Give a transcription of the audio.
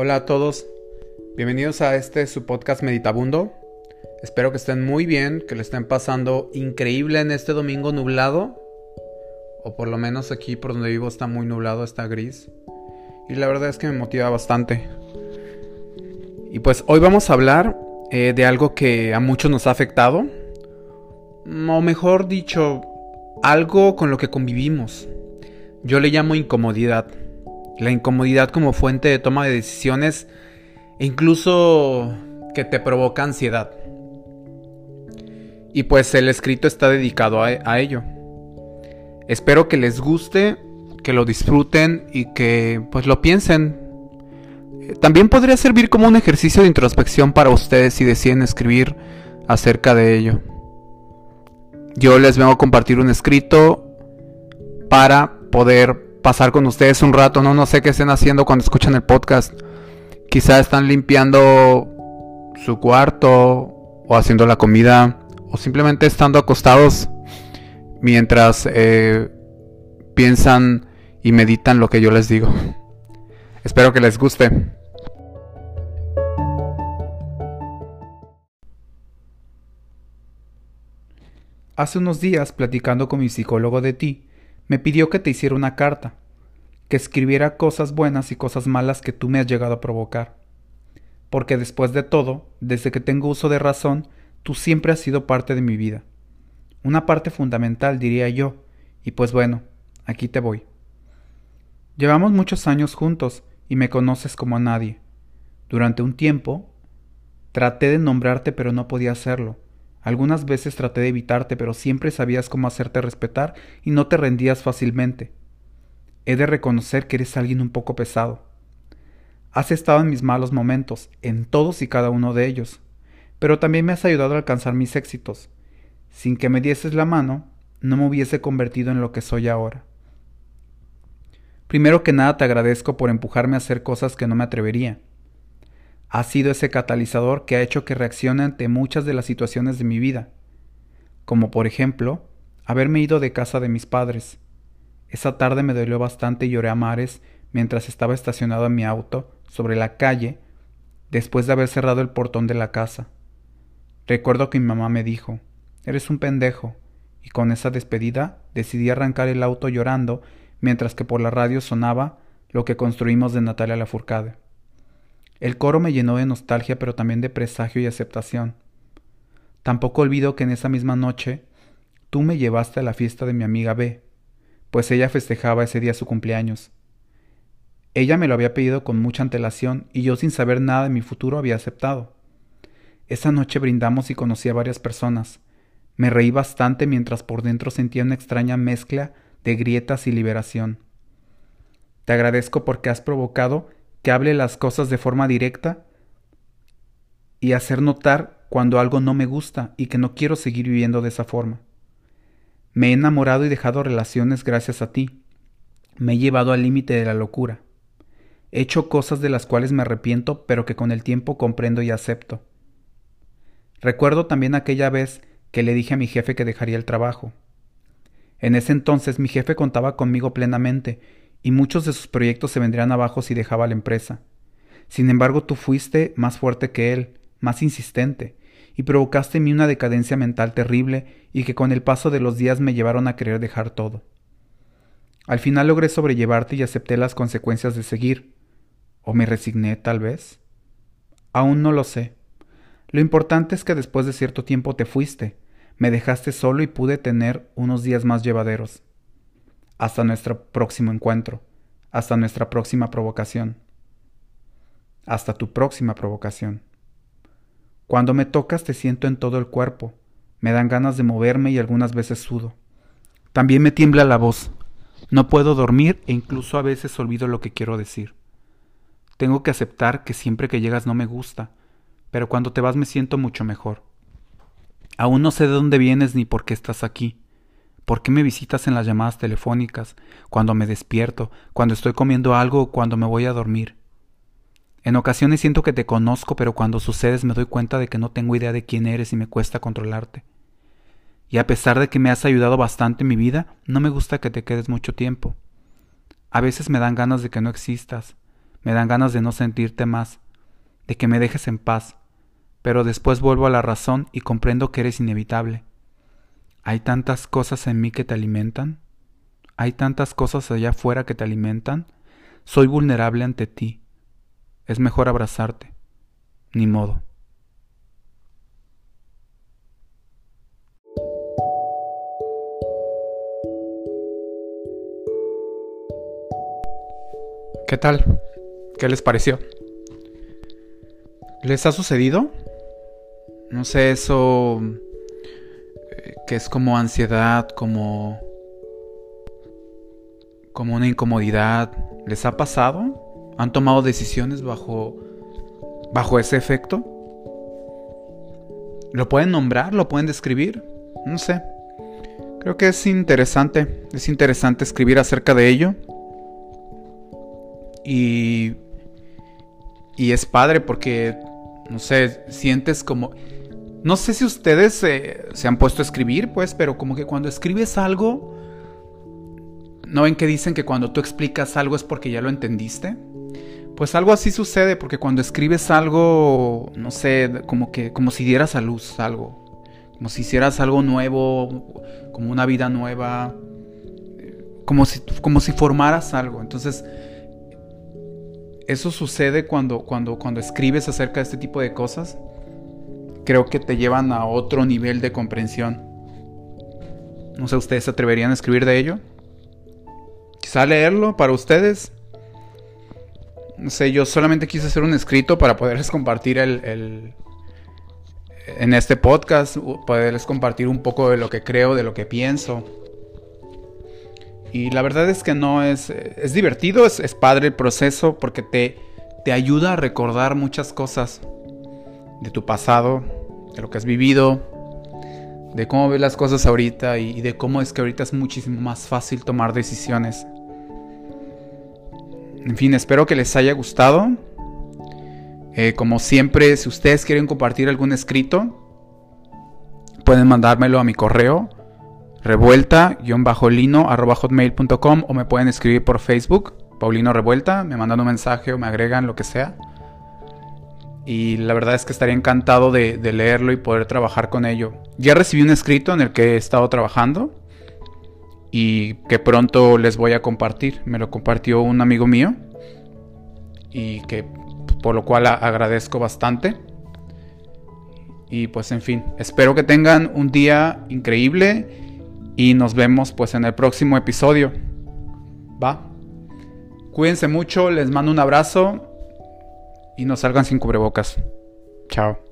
Hola a todos, bienvenidos a este su podcast Meditabundo. Espero que estén muy bien, que le estén pasando increíble en este domingo nublado, o por lo menos aquí por donde vivo está muy nublado, está gris, y la verdad es que me motiva bastante. Y pues hoy vamos a hablar eh, de algo que a muchos nos ha afectado, o mejor dicho, algo con lo que convivimos. Yo le llamo incomodidad. La incomodidad como fuente de toma de decisiones e incluso que te provoca ansiedad. Y pues el escrito está dedicado a, ello. Espero que les guste, que lo disfruten y que pues lo piensen. También podría servir como un ejercicio de introspección para ustedes si deciden escribir acerca de ello. Yo les vengo a compartir un escrito para poder pasar con ustedes un rato, ¿no? No sé qué estén haciendo cuando escuchan el podcast. Quizá están limpiando su cuarto o haciendo la comida o simplemente estando acostados mientras eh, piensan y meditan lo que yo les digo. Espero que les guste. Hace unos días, platicando con mi psicólogo de ti, me pidió que te hiciera una carta, que escribiera cosas buenas y cosas malas que tú me has llegado a provocar. Porque después de todo, desde que tengo uso de razón, tú siempre has sido parte de mi vida. Una parte fundamental, diría yo, y pues bueno, aquí te voy. Llevamos muchos años juntos y me conoces como a nadie. Durante un tiempo traté de nombrarte pero no podía hacerlo algunas veces traté de evitarte, pero siempre sabías cómo hacerte respetar y no te rendías fácilmente. He de reconocer que eres alguien un poco pesado. Has estado en mis malos momentos, en todos y cada uno de ellos, pero también me has ayudado a alcanzar mis éxitos. Sin que me dieses la mano, no me hubiese convertido en lo que soy ahora. Primero que nada te agradezco por empujarme a hacer cosas que no me atrevería ha sido ese catalizador que ha hecho que reaccione ante muchas de las situaciones de mi vida, como por ejemplo, haberme ido de casa de mis padres. Esa tarde me dolió bastante y lloré a mares mientras estaba estacionado en mi auto sobre la calle después de haber cerrado el portón de la casa. Recuerdo que mi mamá me dijo, eres un pendejo, y con esa despedida decidí arrancar el auto llorando mientras que por la radio sonaba lo que construimos de Natalia Lafourcade. El coro me llenó de nostalgia, pero también de presagio y aceptación. Tampoco olvido que en esa misma noche tú me llevaste a la fiesta de mi amiga B, pues ella festejaba ese día su cumpleaños. Ella me lo había pedido con mucha antelación y yo sin saber nada de mi futuro había aceptado. Esa noche brindamos y conocí a varias personas. Me reí bastante mientras por dentro sentía una extraña mezcla de grietas y liberación. Te agradezco porque has provocado hable las cosas de forma directa y hacer notar cuando algo no me gusta y que no quiero seguir viviendo de esa forma. Me he enamorado y dejado relaciones gracias a ti. Me he llevado al límite de la locura. He hecho cosas de las cuales me arrepiento, pero que con el tiempo comprendo y acepto. Recuerdo también aquella vez que le dije a mi jefe que dejaría el trabajo. En ese entonces mi jefe contaba conmigo plenamente y muchos de sus proyectos se vendrían abajo si dejaba la empresa. Sin embargo, tú fuiste más fuerte que él, más insistente, y provocaste en mí una decadencia mental terrible y que con el paso de los días me llevaron a querer dejar todo. Al final logré sobrellevarte y acepté las consecuencias de seguir. ¿O me resigné, tal vez? Aún no lo sé. Lo importante es que después de cierto tiempo te fuiste, me dejaste solo y pude tener unos días más llevaderos hasta nuestro próximo encuentro, hasta nuestra próxima provocación, hasta tu próxima provocación. Cuando me tocas te siento en todo el cuerpo, me dan ganas de moverme y algunas veces sudo. También me tiembla la voz, no puedo dormir e incluso a veces olvido lo que quiero decir. Tengo que aceptar que siempre que llegas no me gusta, pero cuando te vas me siento mucho mejor. Aún no sé de dónde vienes ni por qué estás aquí ¿Por qué me visitas en las llamadas telefónicas, cuando me despierto, cuando estoy comiendo algo o cuando me voy a dormir? En ocasiones siento que te conozco, pero cuando sucedes me doy cuenta de que no tengo idea de quién eres y me cuesta controlarte. Y a pesar de que me has ayudado bastante en mi vida, no me gusta que te quedes mucho tiempo. A veces me dan ganas de que no existas, me dan ganas de no sentirte más, de que me dejes en paz, pero después vuelvo a la razón y comprendo que eres inevitable. Hay tantas cosas en mí que te alimentan, hay tantas cosas allá afuera que te alimentan, soy vulnerable ante ti, es mejor abrazarte, ni modo. ¿Qué tal? ¿Qué les pareció? ¿Les ha sucedido? No sé, eso que es como ansiedad, como como una incomodidad, ¿les ha pasado? ¿Han tomado decisiones bajo bajo ese efecto? ¿Lo pueden nombrar? ¿Lo pueden describir? No sé. Creo que es interesante, es interesante escribir acerca de ello. Y, y es padre porque, no sé, sientes como... No sé si ustedes se han puesto a escribir, pues, pero como que cuando escribes algo, ¿no ven que dicen que cuando tú explicas algo es porque ya lo entendiste? Pues algo así sucede porque cuando escribes algo, no sé, como que como si dieras a luz algo, como si hicieras algo nuevo, como una vida nueva, como si como si formaras algo. Entonces, eso sucede cuando, cuando, cuando escribes acerca de este tipo de cosas. Creo que te llevan a otro nivel de comprensión. No sé, ¿ustedes se atreverían a escribir de ello? Quizá leerlo para ustedes. No sé, yo solamente quise hacer un escrito para poderles compartir el, en este podcast, poderles compartir un poco de lo que creo, de lo que pienso. Y la verdad es que no es, es divertido, es, es padre el proceso porque te, te ayuda a recordar muchas cosas de tu pasado, de lo que has vivido, de cómo ves las cosas ahorita y, de cómo es que ahorita es muchísimo más fácil tomar decisiones. En fin, espero que les haya gustado. Eh, como siempre, si ustedes quieren compartir algún escrito, pueden mandármelo a mi correo revuelta-lino.hotmail.com o me pueden escribir por Facebook, Paulino Revuelta, me mandan un mensaje o me agregan lo que sea. Y la verdad es que estaría encantado de, leerlo y poder trabajar con ello. Ya recibí un escrito en el que he estado trabajando y que pronto les voy a compartir. Me lo compartió un amigo mío y que por lo cual agradezco bastante. Y pues en fin, espero que tengan un día increíble y nos vemos pues en el próximo episodio. Va. Cuídense mucho, les mando un abrazo y no salgan sin cubrebocas. Chao.